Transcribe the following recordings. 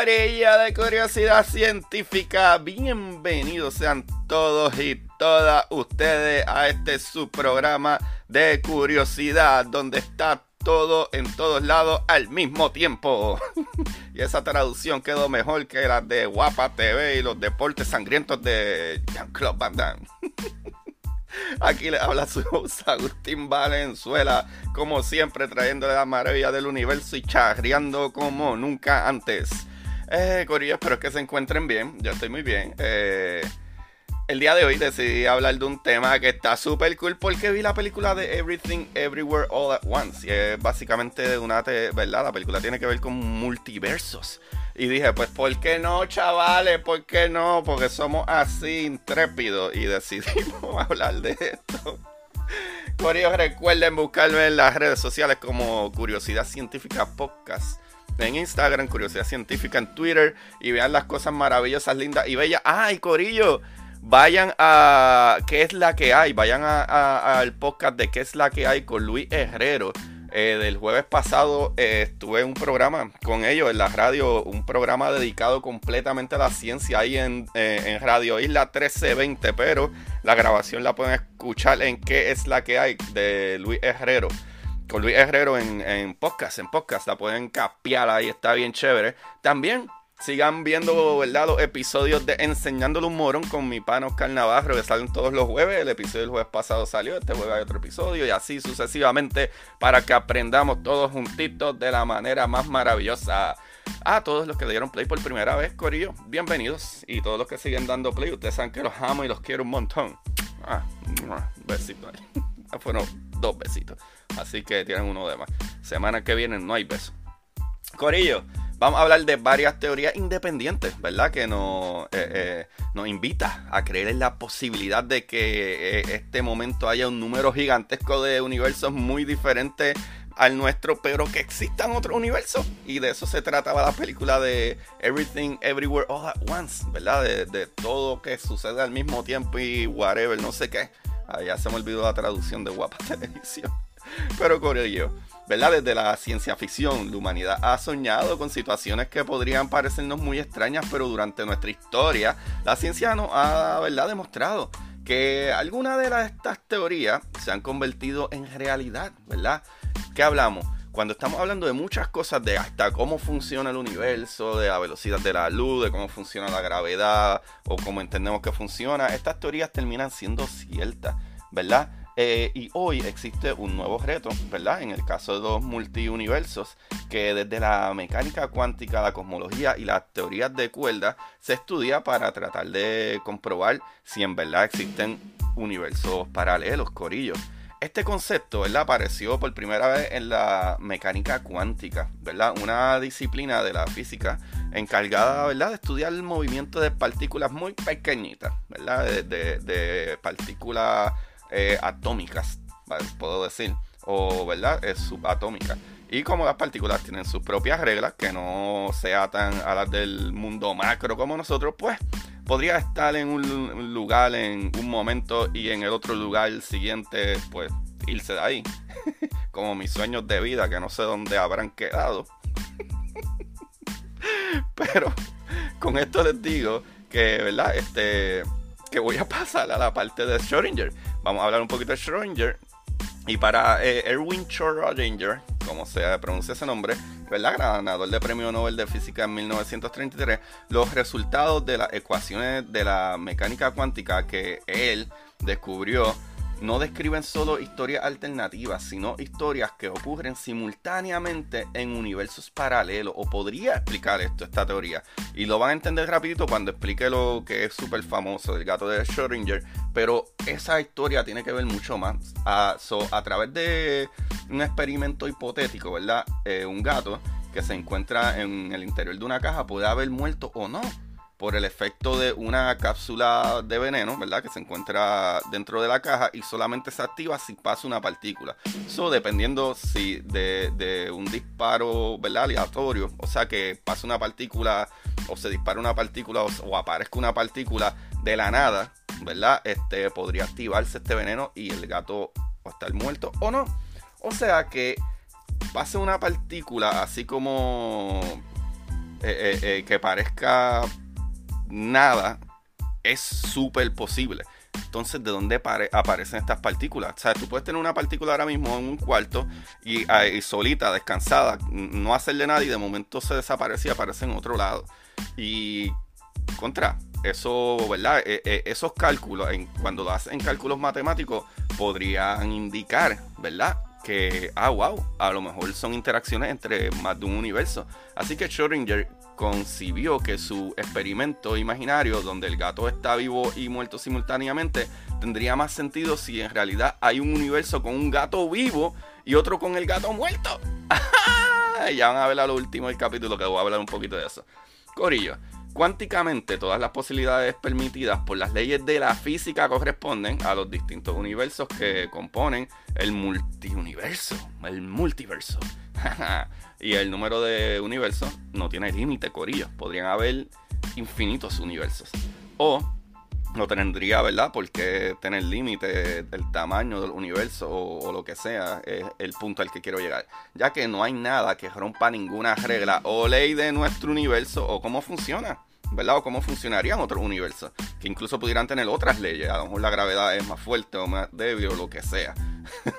Corilla de curiosidad científica, bienvenidos sean todos y todas ustedes a este su programa de curiosidad donde está todo en todos lados al mismo tiempo. y esa traducción quedó mejor que la de Guapa TV y los deportes sangrientos de Jean-Claude Van Damme. Aquí le habla su host Agustín Valenzuela, como siempre trayéndole la maravilla del universo y charreando como nunca antes. Eh, Corillo, espero que se encuentren bien, yo estoy muy bien. Eh, el día de hoy decidí hablar de un tema que está súper cool porque vi la película de Everything Everywhere All at Once. Y es básicamente una, ¿verdad? La película tiene que ver con multiversos. Y dije, pues, ¿por qué no, chavales? ¿Por qué no? Porque somos así intrépidos y decidimos hablar de esto. Corillo, recuerden buscarme en las redes sociales como Curiosidad Científica Podcast. En Instagram, Curiosidad Científica en Twitter. Y vean las cosas maravillosas, lindas y bellas. ¡Ay, Corillo! Vayan a ¿Qué es la que hay? Vayan al podcast de ¿Qué es la que hay? con Luis Herrero. Eh, del jueves pasado eh, estuve en un programa con ellos en la radio, un programa dedicado completamente a la ciencia ahí en, eh, en Radio Isla 1320, pero la grabación la pueden escuchar en ¿Qué es la que hay? de Luis Herrero. Con Luis Herrero en, en podcast, en podcast, la pueden capiar ahí, está bien chévere. También Sigan viendo, ¿verdad? Los episodios de Enseñándole un Morón con mi pan Oscar Navarro, que salen todos los jueves. El episodio del jueves pasado salió, este jueves hay otro episodio, y así sucesivamente, para que aprendamos todos juntitos de la manera más maravillosa. A todos los que le dieron play por primera vez, Corillo, bienvenidos. Y todos los que siguen dando play, ustedes saben que los amo y los quiero un montón. Ah, besito ahí. Fueron dos besitos. Así que tienen uno de más. Semana que viene no hay beso. Corillo vamos a hablar de varias teorías independientes, ¿verdad? Que nos, eh, eh, nos invita a creer en la posibilidad de que eh, este momento haya un número gigantesco de universos muy diferentes al nuestro, pero que existan otros universos. Y de eso se trataba la película de Everything Everywhere All at Once, ¿verdad? De, de todo que sucede al mismo tiempo y whatever, no sé qué. Ya se me olvidó la traducción de Guapa Televisión. Pero yo. ¿verdad? Desde la ciencia ficción, la humanidad ha soñado con situaciones que podrían parecernos muy extrañas, pero durante nuestra historia, la ciencia nos ha, ¿verdad?, demostrado que algunas de estas teorías se han convertido en realidad, ¿verdad? ¿Qué hablamos? Cuando estamos hablando de muchas cosas, de hasta cómo funciona el universo, de la velocidad de la luz, de cómo funciona la gravedad, o cómo entendemos que funciona, estas teorías terminan siendo ciertas, ¿verdad? Eh, y hoy existe un nuevo reto, ¿verdad? En el caso de los multiuniversos, que desde la mecánica cuántica, la cosmología y las teorías de cuerda se estudia para tratar de comprobar si en verdad existen universos paralelos, corillos. Este concepto, ¿verdad? Apareció por primera vez en la mecánica cuántica, ¿verdad? Una disciplina de la física encargada, ¿verdad? De estudiar el movimiento de partículas muy pequeñitas, ¿verdad? de partículas eh, atómicas, puedo decir, o verdad, es subatómica. Y como las partículas tienen sus propias reglas, que no se atan a las del mundo macro como nosotros, pues podría estar en un lugar en un momento y en el otro lugar siguiente, pues irse de ahí. como mis sueños de vida, que no sé dónde habrán quedado. Pero con esto les digo que, ¿verdad? Este, que voy a pasar a la parte de Schrödinger. Vamos a hablar un poquito de Schrödinger. Y para eh, Erwin Schrödinger, como se pronuncia ese nombre, ¿verdad? ganador de premio Nobel de Física en 1933, los resultados de las ecuaciones de la mecánica cuántica que él descubrió no describen solo historias alternativas, sino historias que ocurren simultáneamente en universos paralelos. O podría explicar esto, esta teoría. Y lo van a entender rapidito cuando explique lo que es súper famoso, el gato de Schrödinger. Pero esa historia tiene que ver mucho más. A, a través de un experimento hipotético, ¿verdad? Eh, un gato que se encuentra en el interior de una caja puede haber muerto o no por el efecto de una cápsula de veneno, ¿verdad? Que se encuentra dentro de la caja y solamente se activa si pasa una partícula. Eso dependiendo si de, un disparo, ¿verdad? Aleatorio, o sea que pasa una partícula o se dispara una partícula o, aparezca una partícula de la nada, ¿verdad? Este podría activarse este veneno y el gato a estar muerto o no. O sea que pase una partícula así como eh, eh, eh, que parezca nada es súper posible. Entonces, ¿de dónde aparecen estas partículas? O sea, tú puedes tener una partícula ahora mismo en un cuarto y, solita, descansada, no hacerle nada y de momento se desaparece y aparece en otro lado. Y contra, eso, ¿verdad? E, e, esos cálculos, cuando lo hacen cálculos matemáticos, podrían indicar, ¿verdad? Que, ah, wow, a lo mejor son interacciones entre más de un universo. Así que Schrödinger concibió que su experimento imaginario, donde el gato está vivo y muerto simultáneamente, tendría más sentido si en realidad hay un universo con un gato vivo y otro con el gato muerto. ya van a ver a lo último del capítulo que voy a hablar un poquito de eso. Corillo, cuánticamente todas las posibilidades permitidas por las leyes de la física corresponden a los distintos universos que componen el multiuniverso, el multiverso. Y el número de universos no tiene límite, corillo. Podrían haber infinitos universos. O no tendría, ¿verdad? Por qué tener límite del tamaño del universo o, lo que sea, es el punto al que quiero llegar. Ya que no hay nada que rompa ninguna regla o ley de nuestro universo o cómo funciona. ¿verdad? O cómo funcionarían otros universos, que incluso pudieran tener otras leyes, a lo mejor la gravedad es más fuerte o más débil o lo que sea.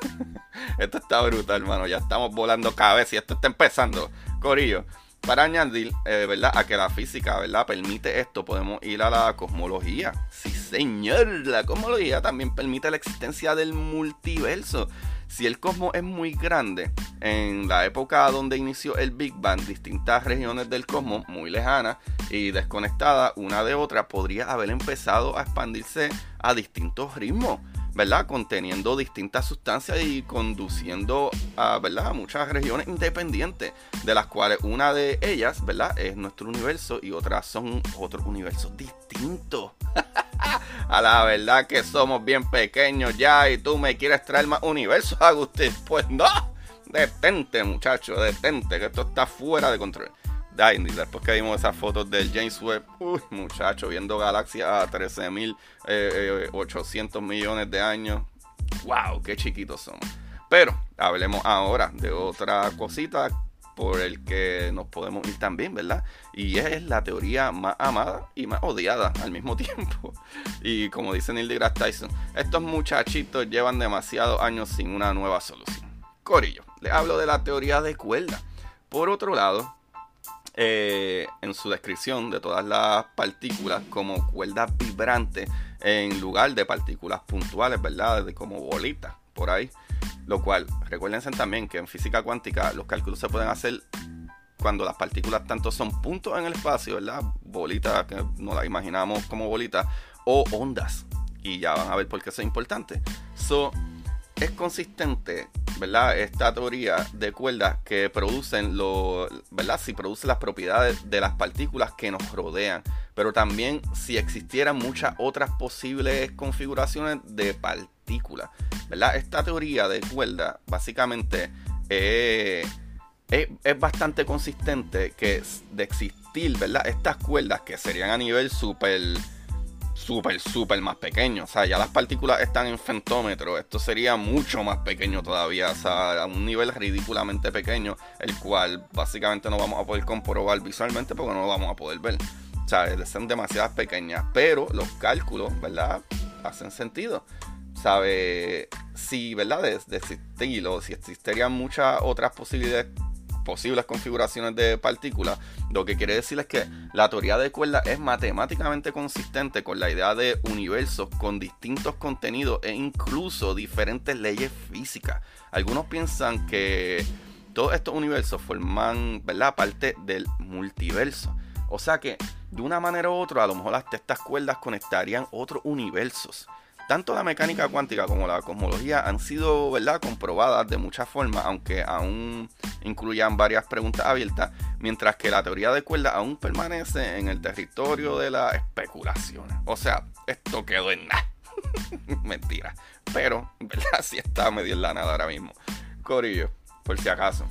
esto está brutal, hermano. Ya estamos volando cabeza y esto está empezando. Corillo. Para añadir, eh, ¿verdad? A que la física, ¿verdad? Permite esto, podemos ir a la cosmología. Sí, señor. La cosmología también permite la existencia del multiverso. Si el cosmos es muy grande, en la época donde inició el Big Bang, distintas regiones del cosmos muy lejanas y desconectadas una de otra podría haber empezado a expandirse a distintos ritmos. ¿Verdad? Conteniendo distintas sustancias y conduciendo a, ¿verdad? a muchas regiones independientes, de las cuales una de ellas, ¿verdad? Es nuestro universo y otras son otros universos distintos. a la verdad que somos bien pequeños ya y tú me quieres traer más universos, Agustín. Pues no, detente muchacho, detente, que esto está fuera de control. Después que vimos esas fotos del James Webb, uy, muchacho, viendo galaxias a 13.800 eh, eh, millones de años. ¡Wow! ¡Qué chiquitos somos! Pero hablemos ahora de otra cosita por el que nos podemos ir también, ¿verdad? Y es la teoría más amada y más odiada al mismo tiempo. Y como dice Neil deGrasse Tyson, estos muchachitos llevan demasiados años sin una nueva solución. Corillo, les hablo de la teoría de cuerda. Por otro lado, eh, en su descripción de todas las partículas como cuerdas vibrantes en lugar de partículas puntuales, ¿verdad? De como bolitas por ahí. Lo cual, recuérdense también que en física cuántica los cálculos se pueden hacer cuando las partículas tanto son puntos en el espacio, ¿verdad? Bolitas que no las imaginamos como bolitas, o ondas. Y ya van a ver por qué eso es importante. Es consistente ¿verdad? Esta teoría de cuerdas que producen lo, ¿verdad? Si produce las propiedades de las partículas que nos rodean, pero también si existieran muchas otras posibles configuraciones de partículas, ¿verdad? Esta teoría de cuerda básicamente es, es bastante consistente que de existir, ¿verdad? Estas cuerdas que serían a nivel super súper, súper más pequeño. O sea, ya las partículas están en femtómetro. Esto sería mucho más pequeño todavía. O sea, a un nivel ridículamente pequeño, el cual básicamente no vamos a poder comprobar visualmente porque no lo vamos a poder ver. O sea, son demasiadas pequeñas. Pero los cálculos, ¿verdad? Hacen sentido. ¿Sabe? si, ¿verdad? De, de existir si existirían muchas otras posibilidades posibles configuraciones de partículas, lo que quiere decir es que la teoría de cuerdas es matemáticamente consistente con la idea de universos con distintos contenidos e incluso diferentes leyes físicas. Algunos piensan que todos estos universos forman ¿verdad? parte del multiverso. O sea que de una manera u otra, a lo mejor estas cuerdas conectarían otros universos. Tanto la mecánica cuántica como la cosmología han sido ¿verdad? comprobadas de muchas formas, aunque aún incluyan varias preguntas abiertas, mientras que la teoría de cuerdas aún permanece en el territorio de las especulaciones. O sea, esto quedó en nada. Mentira. Pero, ¿verdad? Sí está medio en la nada ahora mismo. Corillo, por si acaso.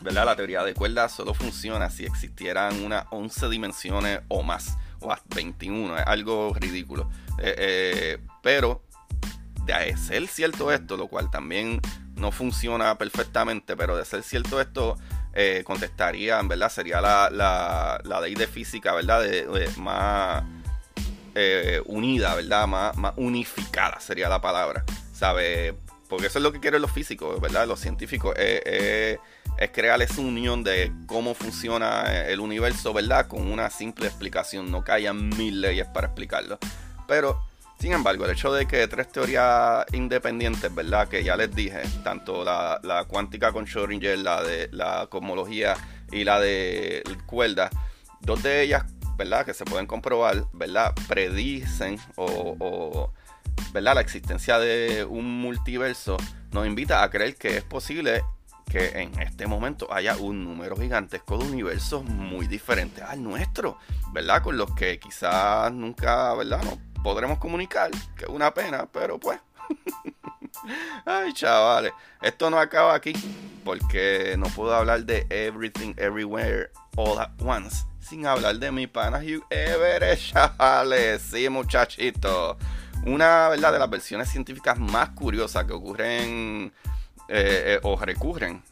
¿verdad? La teoría de cuerdas solo funciona si existieran unas 11 dimensiones o más, o 21, es algo ridículo. Eh, eh, pero de ser cierto esto, lo cual también no funciona perfectamente, pero de ser cierto esto, eh, contestaría, en verdad, sería la, la, ley de física, ¿verdad? más unida, ¿verdad? Más, más unificada sería la palabra, ¿sabe? Porque eso es lo que quieren los físicos, ¿verdad? Los científicos. Es crear esa unión de cómo funciona el universo, ¿verdad? Con una simple explicación. No que mil leyes para explicarlo. Pero, sin embargo, el hecho de que tres teorías independientes, ¿verdad? Que ya les dije, tanto la, cuántica con Schrödinger, la de la cosmología y la de cuerda, dos de ellas, ¿verdad? Que se pueden comprobar, ¿verdad? Predicen o ¿verdad? la existencia de un multiverso nos invita a creer que es posible que en este momento haya un número gigantesco de universos muy diferentes al nuestro, ¿verdad? Con los que quizás nunca, ¿verdad? No podremos comunicar, que es una pena, pero pues. Ay, chavales, esto no acaba aquí, porque no puedo hablar de Everything Everywhere All at Once sin hablar de mi pana Hugh Everett, chavales. Sí, muchachito una ¿verdad? de las versiones científicas más curiosas que ocurren eh, eh, o recurren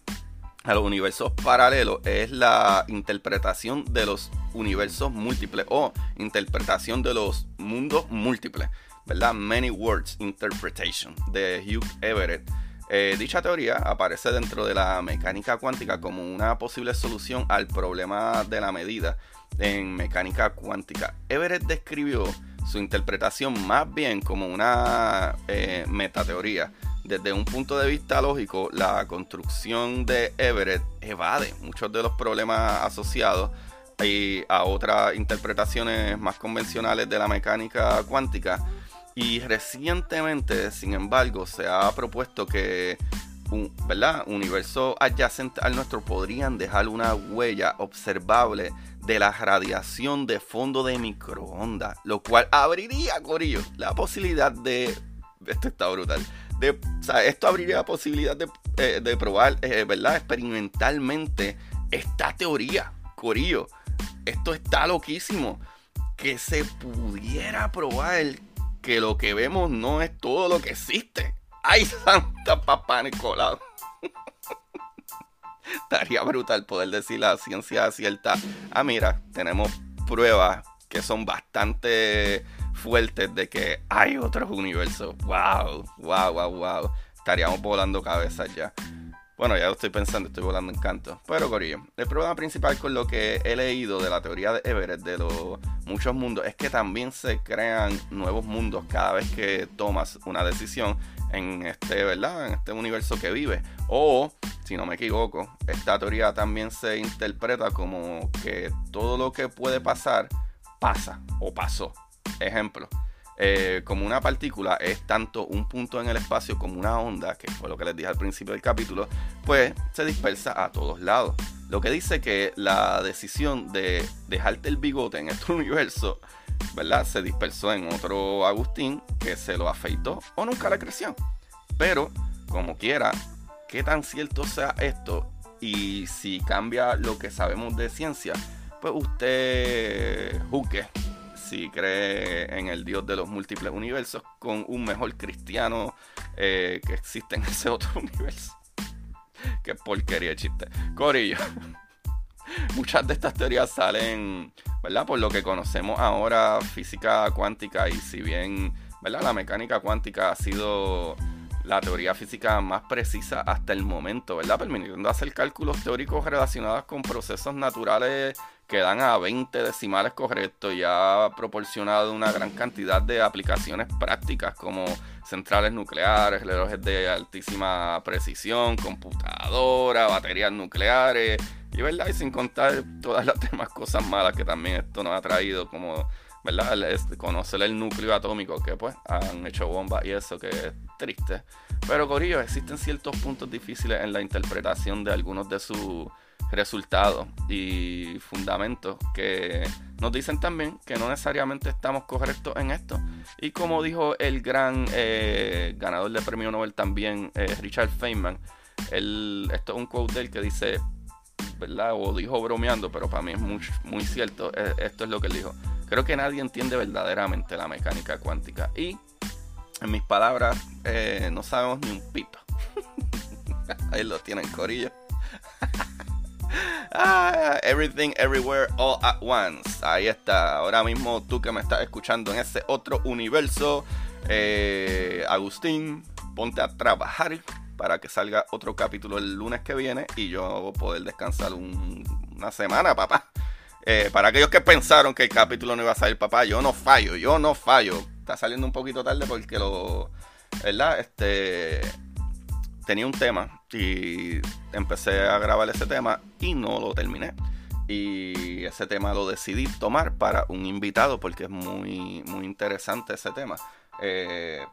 a los universos paralelos es la interpretación de los universos múltiples o interpretación de los mundos múltiples, ¿verdad? Many Words Interpretation de Hugh Everett. Eh, dicha teoría aparece dentro de la mecánica cuántica como una posible solución al problema de la medida en mecánica cuántica. Everett describió su interpretación más bien como una eh, metateoría. Desde un punto de vista lógico, la construcción de Everett evade muchos de los problemas asociados a otras interpretaciones más convencionales de la mecánica cuántica. Y recientemente, sin embargo, se ha propuesto que un ¿verdad? universos adyacentes al nuestro podrían dejar una huella observable de la radiación de fondo de microondas, lo cual abriría, Corillo, la posibilidad de. Esto está brutal. Esto abriría la posibilidad de, eh, probar, eh, ¿verdad? Experimentalmente esta teoría, Corillo. Esto está loquísimo. Que se pudiera probar que lo que vemos no es todo lo que existe. ¡Ay, Santa Papá Nicolau! Estaría brutal poder decir la ciencia cierta. Ah, mira, tenemos pruebas que son bastante fuertes de que hay otros universos. Wow, wow, wow, wow. Estaríamos volando cabezas ya. Bueno, ya lo estoy pensando, estoy volando en canto. Pero, Corillo, el problema principal con lo que he leído de la teoría de Everett, de los muchos mundos, es que también se crean nuevos mundos cada vez que tomas una decisión en este, ¿verdad? En este universo que vive. O, si no me equivoco, esta teoría también se interpreta como que todo lo que puede pasar, pasa o pasó. Ejemplo, eh, como una partícula es tanto un punto en el espacio como una onda, que fue lo que les dije al principio del capítulo, pues se dispersa a todos lados. Lo que dice que la decisión de dejarte el bigote en este universo ¿verdad? Se dispersó en otro Agustín que se lo afeitó o nunca le creció. Pero, como quiera, qué tan cierto sea esto y si cambia lo que sabemos de ciencia, pues usted juzgue si cree en el Dios de los múltiples universos con un mejor cristiano eh, que existe en ese otro universo. Qué porquería de chiste. Corillo. Muchas de estas teorías salen ¿verdad? Por lo que conocemos ahora, física cuántica, y si bien, ¿verdad? La mecánica cuántica ha sido la teoría física más precisa hasta el momento, ¿verdad? Permitiendo hacer cálculos teóricos relacionados con procesos naturales que dan a 20 decimales correctos y ha proporcionado una gran cantidad de aplicaciones prácticas como centrales nucleares, relojes de altísima precisión, computadoras, baterías nucleares y verdad y sin contar todas las demás cosas malas que también esto nos ha traído como ¿verdad? conocer el núcleo atómico que pues han hecho bombas y eso que es triste. Pero Corillo, existen ciertos puntos difíciles en la interpretación de algunos de sus resultados y fundamentos que nos dicen también que no necesariamente estamos correctos en esto. Y como dijo el gran eh, ganador del premio Nobel también, eh, Richard Feynman, esto es un quote de él que dice, ¿verdad? O dijo bromeando, pero para mí es muy, muy cierto, eh, esto es lo que él dijo. Creo que nadie entiende verdaderamente la mecánica cuántica. Y, en mis palabras, no sabemos ni un pito. Ahí lo tienen, Corillo. Ah, everything, everywhere, all at once. Ahí está. Ahora mismo tú que me estás escuchando en ese otro universo. Eh, Agustín, ponte a trabajar para que salga otro capítulo el lunes que viene y yo poder descansar una semana, papá. Eh, para aquellos que pensaron que el capítulo no iba a salir, papá, yo no fallo, yo no fallo. Está saliendo un poquito tarde porque lo. ¿Verdad? Este tenía un tema y empecé a grabar ese tema y no lo terminé. Y ese tema lo decidí tomar para un invitado porque es muy, muy interesante ese tema. Eh,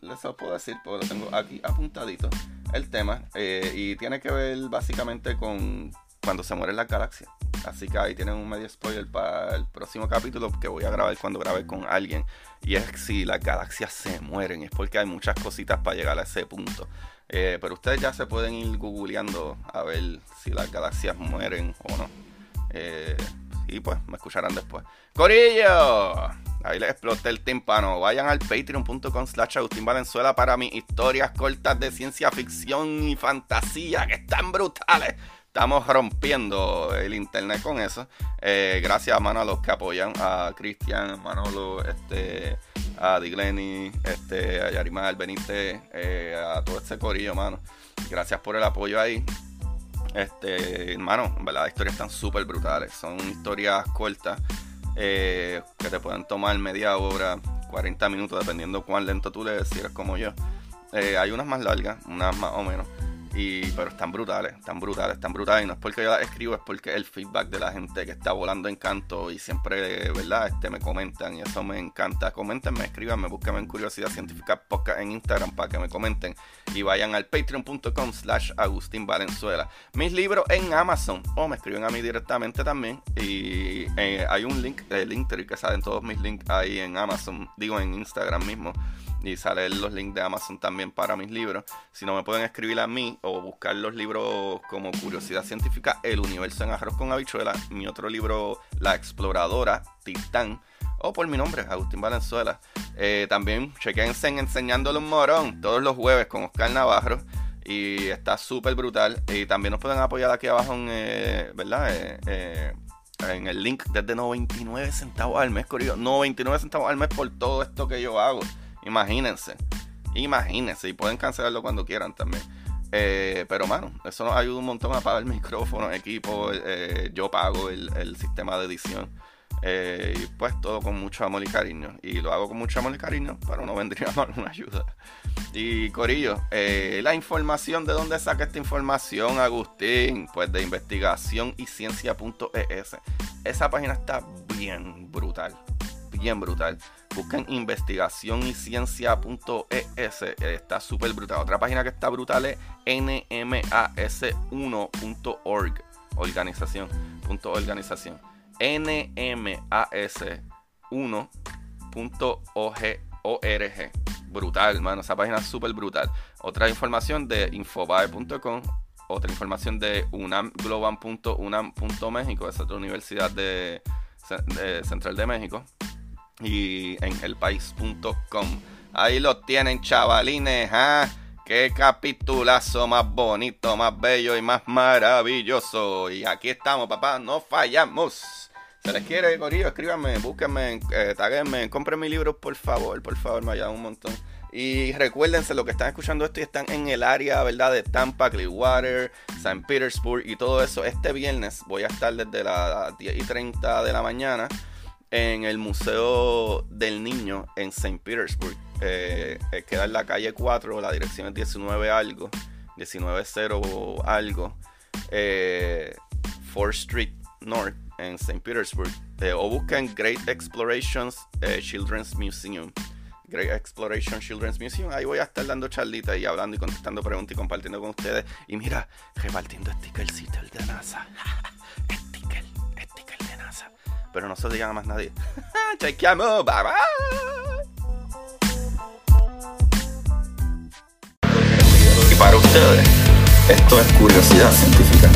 les puedo decir, porque lo tengo aquí apuntadito, el tema. Eh, y tiene que ver básicamente con cuando se muere la galaxia. Así que ahí tienen un medio spoiler para el próximo capítulo que voy a grabar cuando grabe con alguien. Y es si las galaxias se mueren. Es porque hay muchas cositas para llegar a ese punto. Eh, pero ustedes ya se pueden ir googleando a ver si las galaxias mueren o no. Eh, y pues me escucharán después. ¡Corillo! Ahí les exploté el tímpano. Vayan al patreon.com slash Agustín Valenzuela para mis historias cortas de ciencia ficción y fantasía que están brutales. Estamos rompiendo el internet con eso. Eh, gracias, mano, a los que apoyan a Cristian, Manolo, este a Digleni, este, a Yarimar, Benítez, eh, a todo este corillo, mano. Gracias por el apoyo ahí. Este, hermano, las historias están súper brutales. Son historias cortas eh, que te pueden tomar media hora, 40 minutos, dependiendo cuán lento tú lees, si eres como yo. Hay unas más largas, unas más o menos. Y, pero están brutales, están brutales, están brutales. Y no es porque yo las escribo, es porque el feedback de la gente que está volando en canto y siempre, ¿verdad? Este, me comentan y eso me encanta. Coméntenme, escríbanme, búsquenme en Curiosidad Científica Podcast en Instagram para que me comenten. Y vayan al patreon.com slash Agustín Valenzuela. Mis libros en Amazon o me escriben a mí directamente también. Y eh, hay un link, el link que salen todos mis links ahí en Amazon, digo en Instagram mismo y salen los links de Amazon también para mis libros. Si no me pueden escribir a mí o buscar los libros como Curiosidad Científica, El Universo en Arroz con Habichuela, mi otro libro, La Exploradora, Titán, o por mi nombre, Agustín Valenzuela. Eh, también chequense en Enseñándole un Morón todos los jueves con Oscar Navarro. Y está súper brutal. Y también nos pueden apoyar aquí abajo en, eh, ¿verdad? Eh, en el link desde 99 centavos al mes, 99 centavos al mes por todo esto que yo hago. Imagínense. Imagínense. Y pueden cancelarlo cuando quieran también. Eh, pero, mano, eso nos ayuda un montón a pagar el micrófono, equipo. Eh, yo pago el, sistema de edición. Eh, y pues todo con mucho amor y cariño. Y lo hago con mucho amor y cariño, pero no vendría mal una ayuda. Y Corillo, la información, ¿de dónde saca esta información, Agustín? Pues de investigación y ciencia.es. Esa página está bien brutal. Bien brutal. Busquen investigación y ciencia.es. Está súper brutal. Otra página que está brutal es nmas1.org. Organización. Punto organización. nmas1.org. Brutal, hermano. Esa página es súper brutal. Otra información de infobae.com. Otra información de unamglobal.unam.méxico. Es otra universidad de Central de México y en elpaís.com. Ahí lo tienen, chavalines. ¿ah? Qué capitulazo más bonito, más bello y más maravilloso. Y aquí estamos, papá, no fallamos. Se les quiere, Corillo, escríbanme, búsquenme, eh, taguenme, compren mi libro, por favor, por favor, me ayudan un montón. Y recuérdense, lo que están escuchando esto y están en el área, ¿verdad? De Tampa, Clearwater, St. Petersburg y todo eso. Este viernes voy a estar desde las 10 y 30 de la mañana en el Museo del Niño en St. Petersburg. Eh, eh, queda en la calle 4, la dirección es 19 algo, 190 algo, eh, 4th Street North en St. Petersburg. Eh, o busquen Great Explorations eh, Children's Museum. Great Exploration Children's Museum. Ahí voy a estar dando charlitas y hablando y contestando preguntas y compartiendo con ustedes. Y mira, repartiendo stickercitos de NASA. Pero no se lo digan a más nadie. Chequeamos, bye bye. Y para ustedes, esto es curiosidad científica.